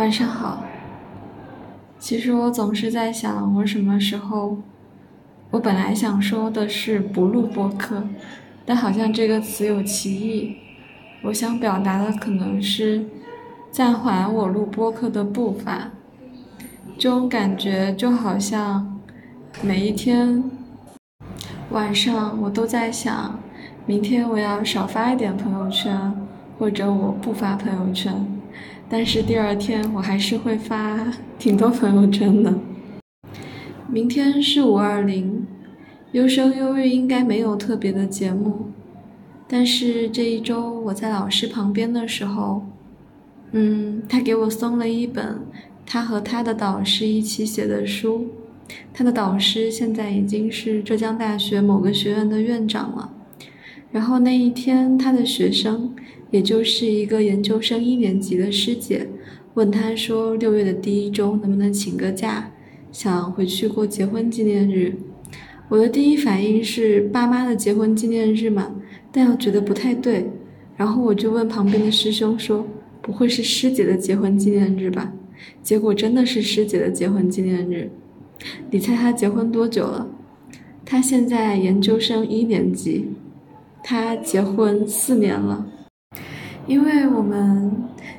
晚上好。其实我总是在想，我什么时候？我本来想说的是不录播客，但好像这个词有歧义。我想表达的可能是暂缓我录播客的步伐。这种感觉就好像每一天晚上我都在想，明天我要少发一点朋友圈，或者我不发朋友圈。但是第二天我还是会发挺多朋友圈的。明天是五二零，优生优育应该没有特别的节目，但是这一周我在老师旁边的时候，嗯，他给我送了一本他和他的导师一起写的书，他的导师现在已经是浙江大学某个学院的院长了。然后那一天，他的学生，也就是一个研究生一年级的师姐，问他说：“六月的第一周能不能请个假，想回去过结婚纪念日？”我的第一反应是爸妈的结婚纪念日嘛，但又觉得不太对。然后我就问旁边的师兄说：“不会是师姐的结婚纪念日吧？”结果真的是师姐的结婚纪念日。你猜她结婚多久了？她现在研究生一年级。她结婚四年了，因为我们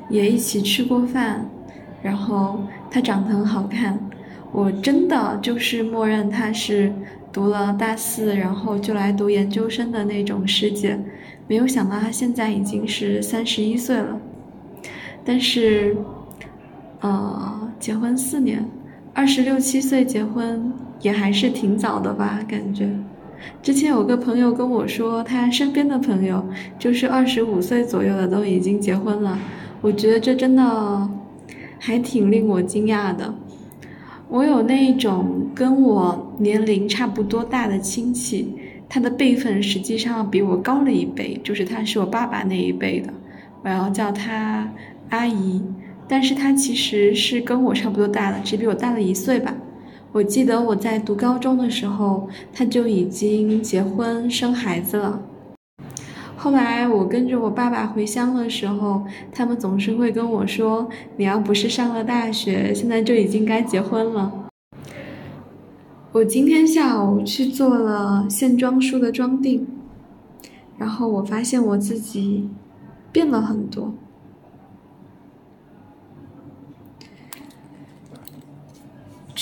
也一起吃过饭，然后他长得很好看，我真的就是默认他是读了大四，然后就来读研究生的那种师姐，没有想到他现在已经是三十一岁了，但是，呃，结婚四年，二十六七岁结婚也还是挺早的吧，感觉。之前有个朋友跟我说，他身边的朋友就是二十五岁左右的都已经结婚了。我觉得这真的还挺令我惊讶的。我有那一种跟我年龄差不多大的亲戚，他的辈分实际上比我高了一辈，就是他是我爸爸那一辈的，我要叫他阿姨。但是他其实是跟我差不多大的，只比我大了一岁吧。我记得我在读高中的时候，他就已经结婚生孩子了。后来我跟着我爸爸回乡的时候，他们总是会跟我说：“你要不是上了大学，现在就已经该结婚了。”我今天下午去做了线装书的装订，然后我发现我自己变了很多。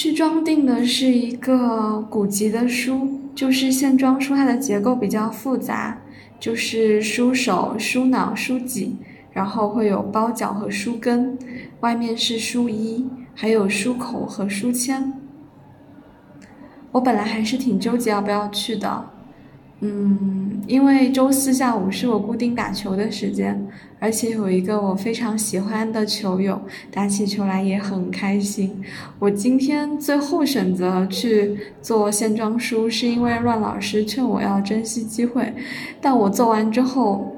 去装订的是一个古籍的书，就是线装书，它的结构比较复杂，就是书首、书脑、书脊，然后会有包角和书根，外面是书衣，还有书口和书签。我本来还是挺纠结要不要去的。嗯，因为周四下午是我固定打球的时间，而且有一个我非常喜欢的球友打起球来也很开心。我今天最后选择去做线装书，是因为乱老师劝我要珍惜机会，但我做完之后。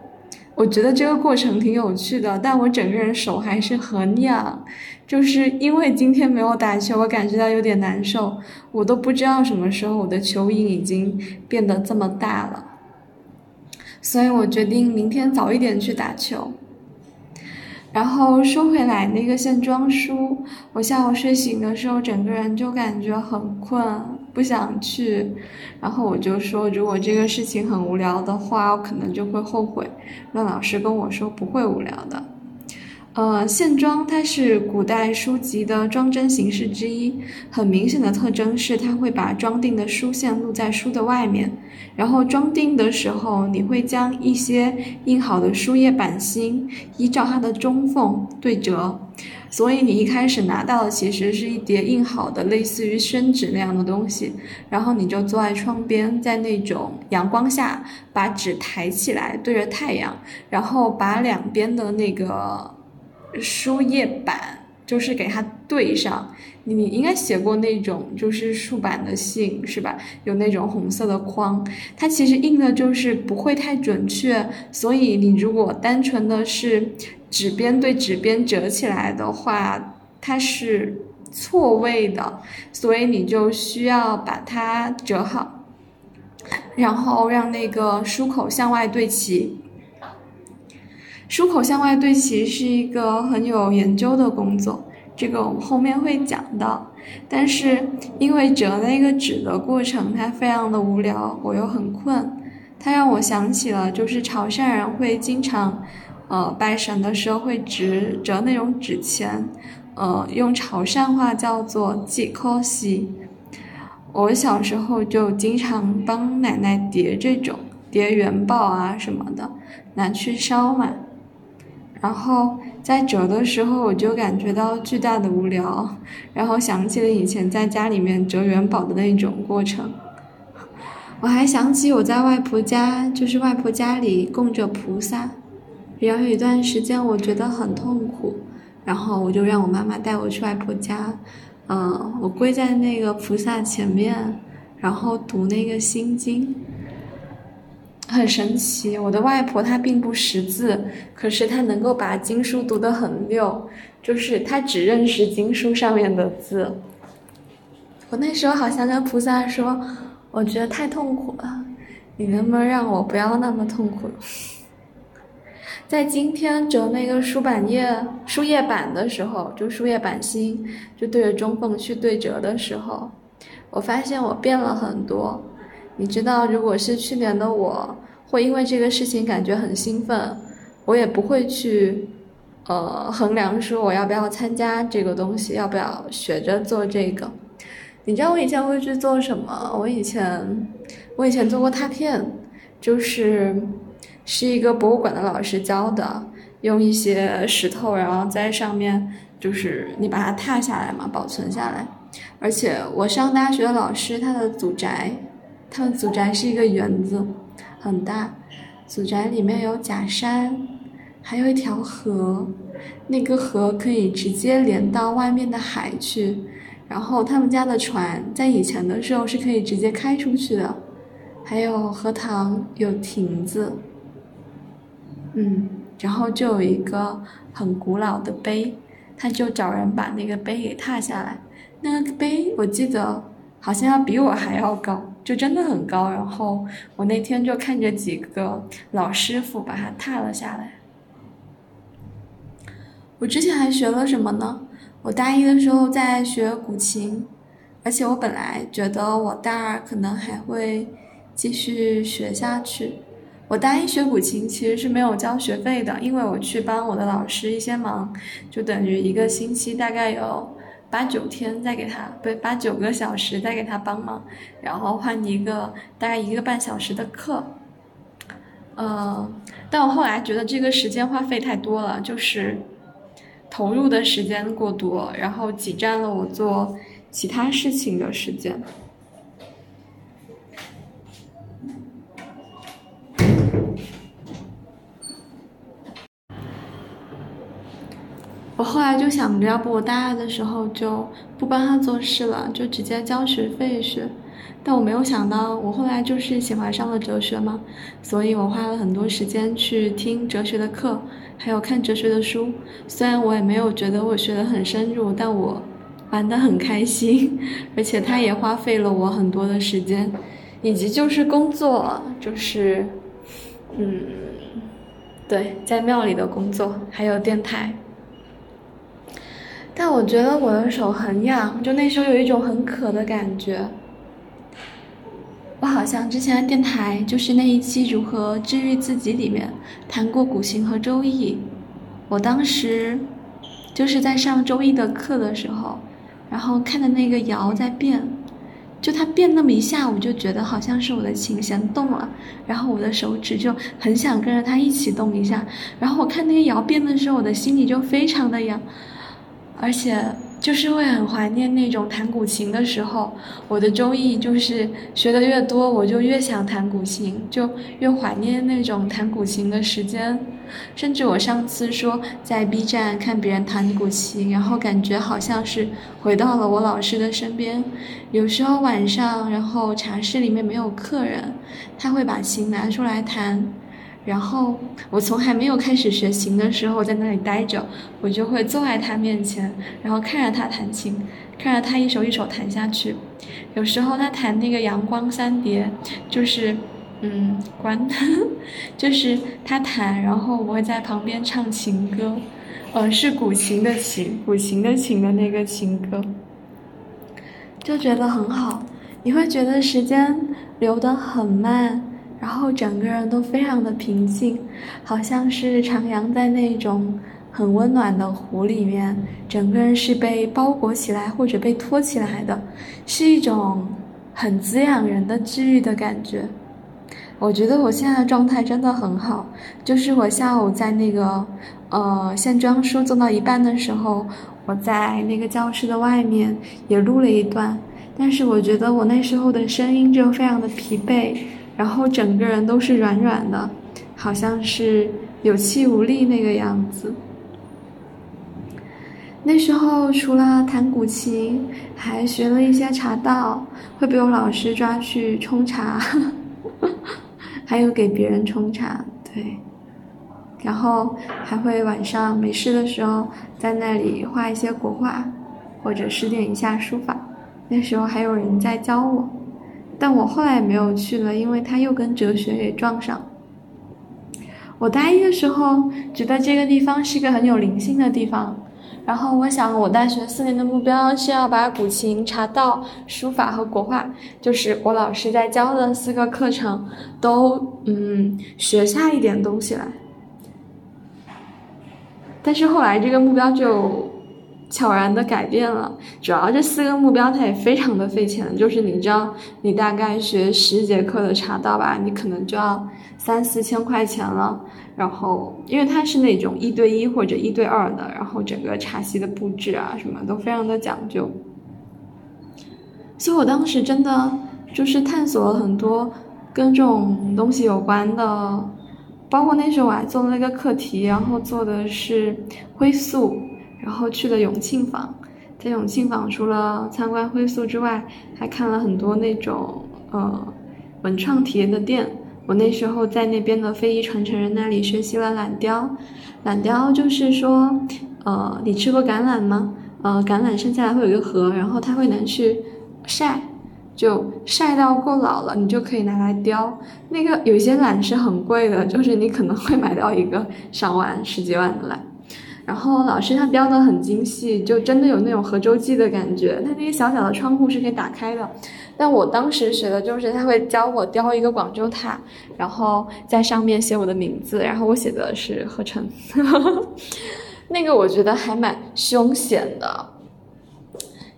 我觉得这个过程挺有趣的，但我整个人手还是很痒，就是因为今天没有打球，我感觉到有点难受。我都不知道什么时候我的球瘾已经变得这么大了，所以我决定明天早一点去打球。然后说回来，那个线装书，我下午睡醒的时候，整个人就感觉很困，不想去。然后我就说，如果这个事情很无聊的话，我可能就会后悔。那老师跟我说，不会无聊的。呃，线装它是古代书籍的装帧形式之一，很明显的特征是它会把装订的书线露在书的外面，然后装订的时候，你会将一些印好的书页版芯依照它的中缝对折，所以你一开始拿到的其实是一叠印好的类似于宣纸那样的东西，然后你就坐在窗边，在那种阳光下把纸抬起来对着太阳，然后把两边的那个。书页板就是给它对上，你应该写过那种就是竖版的信是吧？有那种红色的框，它其实印的就是不会太准确，所以你如果单纯的是纸边对纸边折起来的话，它是错位的，所以你就需要把它折好，然后让那个书口向外对齐。书口向外对齐是一个很有研究的工作，这个我们后面会讲到。但是因为折那个纸的过程它非常的无聊，我又很困，它让我想起了就是潮汕人会经常，呃，拜神的时候会折折那种纸钱，呃，用潮汕话叫做“几颗西”。我小时候就经常帮奶奶叠这种叠元宝啊什么的，拿去烧嘛。然后在折的时候，我就感觉到巨大的无聊，然后想起了以前在家里面折元宝的那种过程。我还想起我在外婆家，就是外婆家里供着菩萨，然后有一段时间我觉得很痛苦，然后我就让我妈妈带我去外婆家。嗯，我跪在那个菩萨前面，然后读那个心经，很神奇。我的外婆她并不识字，可是她能够把经书读得很溜，就是她只认识经书上面的字。我那时候好像跟菩萨说，我觉得太痛苦了，你能不能让我不要那么痛苦？在今天折那个书板页、书页板的时候，就书页板心，就对着中缝去对折的时候，我发现我变了很多。你知道，如果是去年的我，会因为这个事情感觉很兴奋，我也不会去，呃，衡量说我要不要参加这个东西，要不要学着做这个。你知道我以前会去做什么？我以前，我以前做过拓片，就是。是一个博物馆的老师教的，用一些石头，然后在上面，就是你把它拓下来嘛，保存下来。而且我上大学的老师，他的祖宅，他们祖宅是一个园子，很大。祖宅里面有假山，还有一条河，那个河可以直接连到外面的海去。然后他们家的船在以前的时候是可以直接开出去的，还有荷塘，有亭子。嗯，然后就有一个很古老的碑，他就找人把那个碑给踏下来。那个碑我记得好像要比我还要高，就真的很高。然后我那天就看着几个老师傅把它踏了下来。我之前还学了什么呢？我大一的时候在学古琴，而且我本来觉得我大二可能还会继续学下去。我大一学古琴其实是没有交学费的，因为我去帮我的老师一些忙，就等于一个星期大概有八九天再给他，不对，八九个小时再给他帮忙，然后换一个大概一个半小时的课。嗯，但我后来觉得这个时间花费太多了，就是投入的时间过多，然后挤占了我做其他事情的时间。我后来就想着，要不我大二的时候就不帮他做事了，就直接交学费学。但我没有想到，我后来就是喜欢上了哲学嘛，所以我花了很多时间去听哲学的课，还有看哲学的书。虽然我也没有觉得我学得很深入，但我玩得很开心，而且他也花费了我很多的时间，以及就是工作，就是，嗯，对，在庙里的工作，还有电台。但我觉得我的手很痒，就那时候有一种很渴的感觉。我好像之前的电台就是那一期如何治愈自己里面谈过古琴和周易。我当时就是在上周易的课的时候，然后看的那个摇在变，就它变那么一下，我就觉得好像是我的琴弦动了，然后我的手指就很想跟着它一起动一下。然后我看那个摇变的时候，我的心里就非常的痒。而且就是会很怀念那种弹古琴的时候，我的周易就是学的越多，我就越想弹古琴，就越怀念那种弹古琴的时间。甚至我上次说在 B 站看别人弹古琴，然后感觉好像是回到了我老师的身边。有时候晚上，然后茶室里面没有客人，他会把琴拿出来弹。然后我从还没有开始学琴的时候，在那里待着，我就会坐在他面前，然后看着他弹琴，看着他一首一首弹下去。有时候他弹那个《阳光三叠》，就是，嗯，关，就是他弹，然后我会在旁边唱情歌，呃，是古琴的琴，古琴的琴的那个情歌，就觉得很好。你会觉得时间流得很慢，然后整个人都非常的平静，好像是徜徉在那种很温暖的湖里面，整个人是被包裹起来或者被托起来的，是一种很滋养人的治愈的感觉。我觉得我现在的状态真的很好，就是我下午在那个，呃，线装书做到一半的时候，我在那个教室的外面也录了一段，但是我觉得我那时候的声音就非常的疲惫，然后整个人都是软软的，好像是有气无力那个样子。那时候除了弹古琴，还学了一些茶道，会被我老师抓去冲茶。还有给别人冲茶，对，然后还会晚上没事的时候在那里画一些国画，或者试点一下书法。那时候还有人在教我，但我后来没有去了，因为他又跟哲学给撞上。我大一的时候觉得这个地方是个很有灵性的地方。然后我想，我大学四年的目标是要把古琴、茶道、书法和国画，就是我老师在教的四个课程，都嗯学下一点东西来。但是后来这个目标就悄然的改变了，主要这四个目标它也非常的费钱，就是你知道，你大概学十节课的茶道吧，你可能就要三四千块钱了。然后，因为它是那种一对一或者一对二的，然后整个茶席的布置啊，什么都非常的讲究。所以我当时真的就是探索了很多跟这种东西有关的，包括那时候我还做了一个课题，然后做的是灰塑，然后去了永庆坊，在永庆坊除了参观灰塑之外，还看了很多那种呃文创体验的店。我那时候在那边的非遗传承人那里学习了榄雕，榄雕就是说，呃，你吃过橄榄吗？呃，橄榄生下来会有一个核，然后它会拿去晒，就晒到够老了，你就可以拿来雕。那个有些榄是很贵的，就是你可能会买到一个上万、十几万的榄。然后老师他雕的很精细，就真的有那种合周记的感觉。他那个小小的窗户是可以打开的。但我当时学的就是他会教我雕一个广州塔，然后在上面写我的名字，然后我写的是何晨，那个我觉得还蛮凶险的，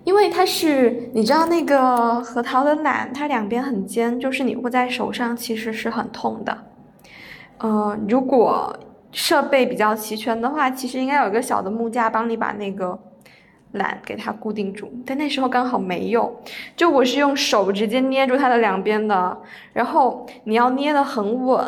因为它是你知道那个核桃的榄，它两边很尖，就是你握在手上其实是很痛的。呃，如果设备比较齐全的话，其实应该有一个小的木架帮你把那个。懒给它固定住，但那时候刚好没有，就我是用手直接捏住它的两边的，然后你要捏得很稳，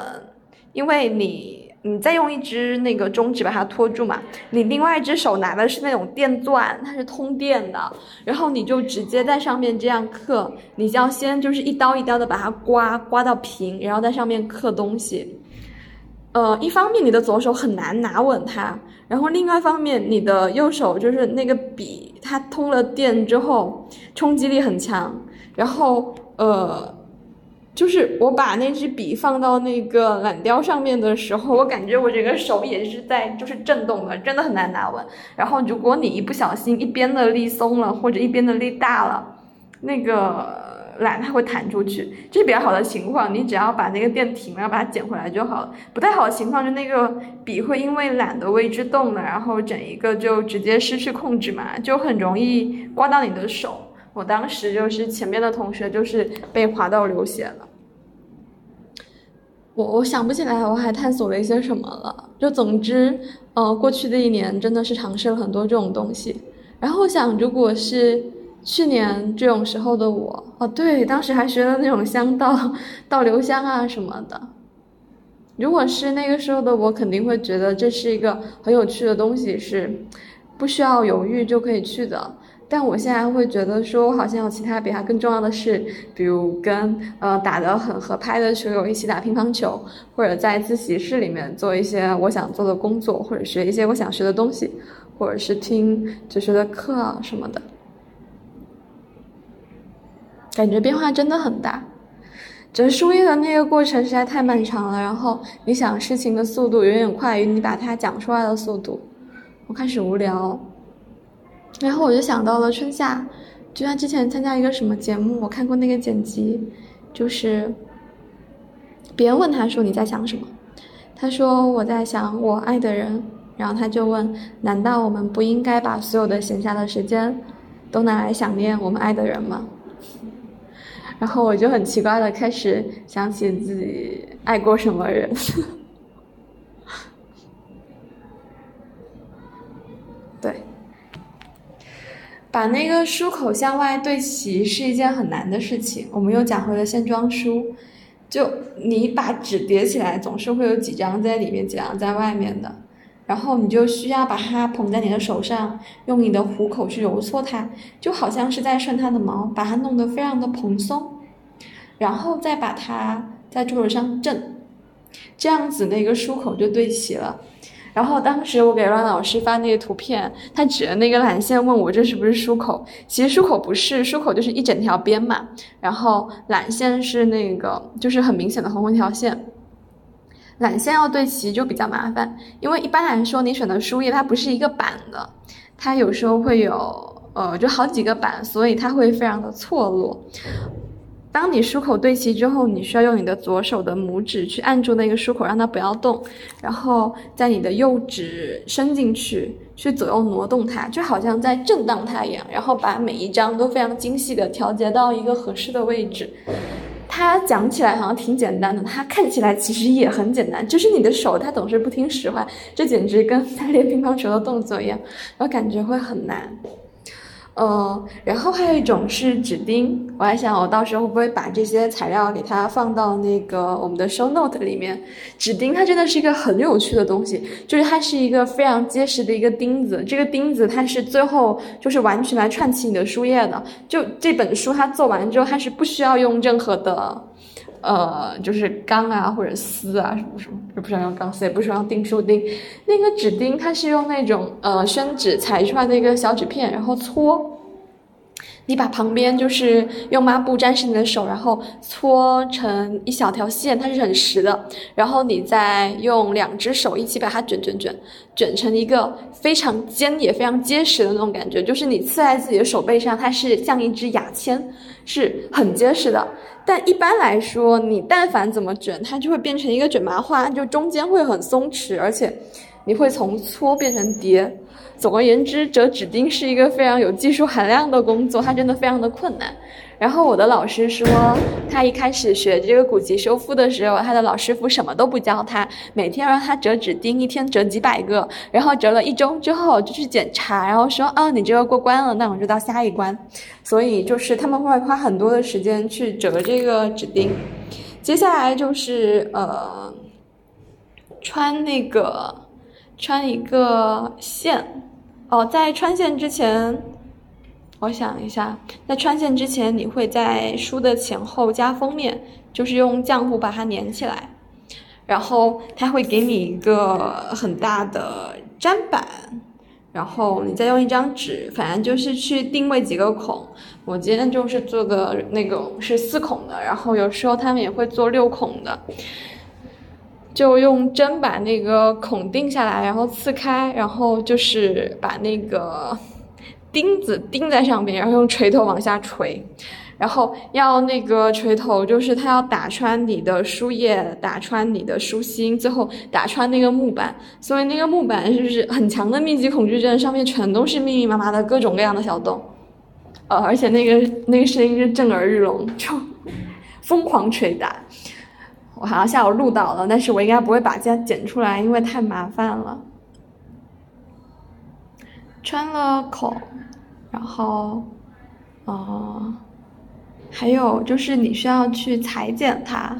因为你你再用一只那个中指把它托住嘛，你另外一只手拿的是那种电钻，它是通电的，然后你就直接在上面这样刻，你就要先就是一刀一刀的把它刮刮到平，然后在上面刻东西。呃，一方面你的左手很难拿稳它，然后另外一方面你的右手就是那个笔，它通了电之后冲击力很强，然后呃，就是我把那支笔放到那个蓝雕上面的时候，我感觉我这个手也是在就是震动的，真的很难拿稳。然后如果你一不小心一边的力松了或者一边的力大了，那个。懒它会弹出去，这是比较好的情况。你只要把那个电停了，把它捡回来就好了。不太好的情况是那个笔会因为懒的位置动了，然后整一个就直接失去控制嘛，就很容易刮到你的手。我当时就是前面的同学就是被划到流血了。我我想不起来我还探索了一些什么了。就总之，呃，过去的一年真的是尝试了很多这种东西。然后想，如果是。去年这种时候的我，哦，对，当时还学了那种香道，倒留香啊什么的。如果是那个时候的我，肯定会觉得这是一个很有趣的东西，是不需要犹豫就可以去的。但我现在会觉得，说我好像有其他比它更重要的事，比如跟呃打得很合拍的球友一起打乒乓球，或者在自习室里面做一些我想做的工作，或者学一些我想学的东西，或者是听哲学的课啊什么的。感觉变化真的很大，折书页的那个过程实在太漫长了。然后你想事情的速度远远快于你把它讲出来的速度，我开始无聊，然后我就想到了春夏，就像之前参加一个什么节目，我看过那个剪辑，就是别人问他说你在想什么，他说我在想我爱的人，然后他就问，难道我们不应该把所有的闲暇的时间都拿来想念我们爱的人吗？然后我就很奇怪的开始想起自己爱过什么人。对，把那个书口向外对齐是一件很难的事情。我们又讲回了线装书，就你把纸叠起来，总是会有几张在里面，几张在外面的。然后你就需要把它捧在你的手上，用你的虎口去揉搓它，就好像是在顺它的毛，把它弄得非常的蓬松，然后再把它在桌子上震，这样子那个书口就对齐了。然后当时我给阮老师发那个图片，他指着那个缆线问我这是不是书口？其实书口不是，书口就是一整条边嘛。然后缆线是那个，就是很明显的红红条线。缆线要对齐就比较麻烦，因为一般来说你选的书页它不是一个板的，它有时候会有呃就好几个板，所以它会非常的错落。当你书口对齐之后，你需要用你的左手的拇指去按住那个书口，让它不要动，然后在你的右指伸进去，去左右挪动它，就好像在震荡它一样，然后把每一张都非常精细的调节到一个合适的位置。它讲起来好像挺简单的，它看起来其实也很简单，就是你的手它总是不听使唤，这简直跟他练乒乓球的动作一样，然后感觉会很难。呃，然后还有一种是纸钉，我还想我到时候会不会把这些材料给它放到那个我们的 show note 里面。纸钉它真的是一个很有趣的东西，就是它是一个非常结实的一个钉子，这个钉子它是最后就是完全来串起你的书页的。就这本书它做完之后，它是不需要用任何的，呃，就是钢啊或者丝啊什么什么，也不需要用钢丝，也不需要钉书钉。那个纸钉它是用那种呃宣纸裁出来的一个小纸片，然后搓。你把旁边就是用抹布沾湿你的手，然后搓成一小条线，它是很实的。然后你再用两只手一起把它卷卷卷，卷成一个非常尖也非常结实的那种感觉。就是你刺在自己的手背上，它是像一支牙签，是很结实的。但一般来说，你但凡怎么卷，它就会变成一个卷麻花，就中间会很松弛，而且你会从搓变成叠。总而言之，折纸钉是一个非常有技术含量的工作，它真的非常的困难。然后我的老师说，他一开始学这个古籍修复的时候，他的老师傅什么都不教他，每天让他折纸钉，一天折几百个。然后折了一周之后就去检查，然后说，哦，你这个过关了，那我就到下一关。所以就是他们会花很多的时间去折这个纸钉。接下来就是呃，穿那个。穿一个线，哦，在穿线之前，我想一下，在穿线之前，你会在书的前后加封面，就是用浆糊把它粘起来，然后它会给你一个很大的粘板，然后你再用一张纸，反正就是去定位几个孔。我今天就是做的那种是四孔的，然后有时候他们也会做六孔的。就用针把那个孔定下来，然后刺开，然后就是把那个钉子钉在上面，然后用锤头往下锤，然后要那个锤头就是它要打穿你的书页，打穿你的书心，最后打穿那个木板，所以那个木板就是很强的密集恐惧症，上面全都是密密麻麻的各种各样的小洞，呃，而且那个那个声音是震耳欲聋，就疯狂捶打。好像下午录到了，但是我应该不会把它剪出来，因为太麻烦了。穿了孔，然后，呃，还有就是你需要去裁剪它，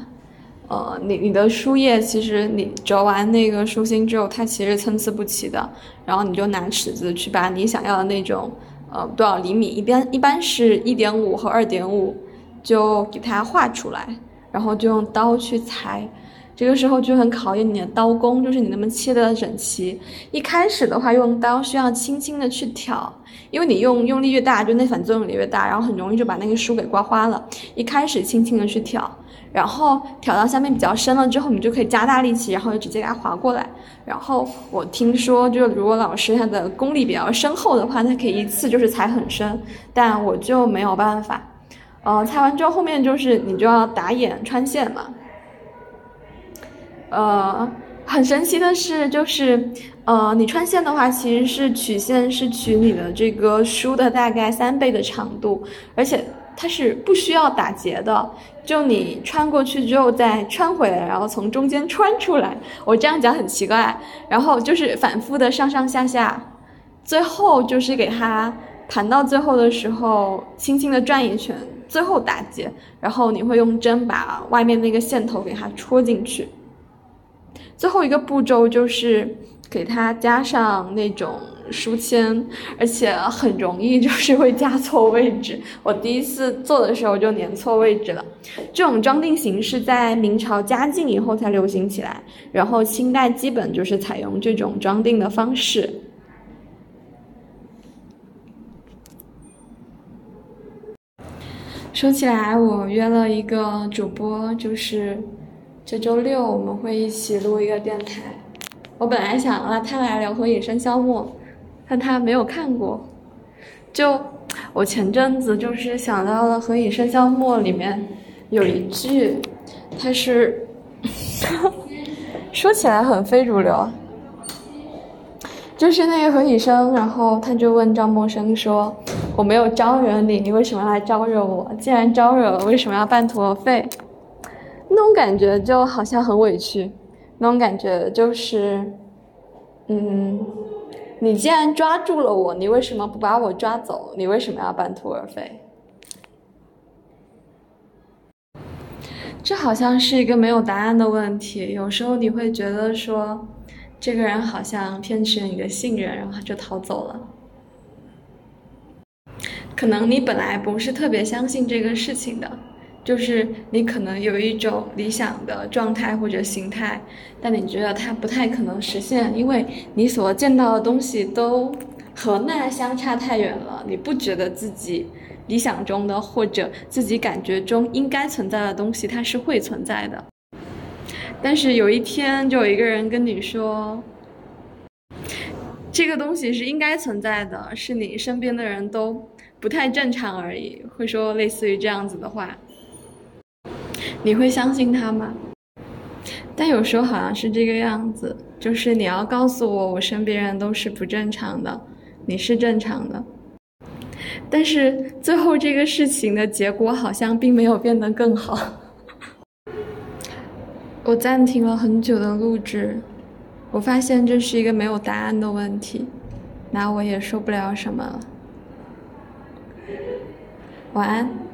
呃，你你的书页其实你折完那个书心之后，它其实参差不齐的，然后你就拿尺子去把你想要的那种，呃，多少厘米，一般一般是一点五和二点五，就给它画出来。然后就用刀去裁，这个时候就很考验你的刀工，就是你能不能切得整齐。一开始的话，用刀需要轻轻的去挑，因为你用用力越大，就内反作用力越大，然后很容易就把那个书给刮花了。一开始轻轻的去挑，然后挑到下面比较深了之后，你就可以加大力气，然后就直接给它划过来。然后我听说，就如果老师他的功力比较深厚的话，他可以一次就是裁很深，但我就没有办法。呃，裁完之后后面就是你就要打眼穿线嘛。呃，很神奇的是，就是，呃，你穿线的话，其实是曲线是取你的这个书的大概三倍的长度，而且它是不需要打结的，就你穿过去之后再穿回来，然后从中间穿出来。我这样讲很奇怪，然后就是反复的上上下下，最后就是给它盘到最后的时候，轻轻的转一圈，最后打结，然后你会用针把外面那个线头给它戳进去。最后一个步骤就是给它加上那种书签，而且很容易就是会加错位置。我第一次做的时候就粘错位置了。这种装订形式在明朝嘉靖以后才流行起来，然后清代基本就是采用这种装订的方式。说起来，我约了一个主播，就是。这周六我们会一起录一个电台。我本来想让他来聊《何以笙箫默》，但他没有看过。就我前阵子就是想到了《何以笙箫默》里面有一句，他是 说起来很非主流，就是那个何以笙，然后他就问赵默笙说：“我没有招惹你，你为什么来招惹我？既然招惹了，为什么要半途而废？”那种感觉就好像很委屈，那种感觉就是，嗯，你既然抓住了我，你为什么不把我抓走？你为什么要半途而废？这好像是一个没有答案的问题。有时候你会觉得说，这个人好像骗取了你的信任，然后就逃走了。可能你本来不是特别相信这个事情的。就是你可能有一种理想的状态或者形态，但你觉得它不太可能实现，因为你所见到的东西都和那相差太远了。你不觉得自己理想中的或者自己感觉中应该存在的东西，它是会存在的。但是有一天，就有一个人跟你说，这个东西是应该存在的，是你身边的人都不太正常而已，会说类似于这样子的话。你会相信他吗？但有时候好像是这个样子，就是你要告诉我，我身边人都是不正常的，你是正常的。但是最后这个事情的结果好像并没有变得更好。我暂停了很久的录制，我发现这是一个没有答案的问题，那我也说不了什么了。晚安。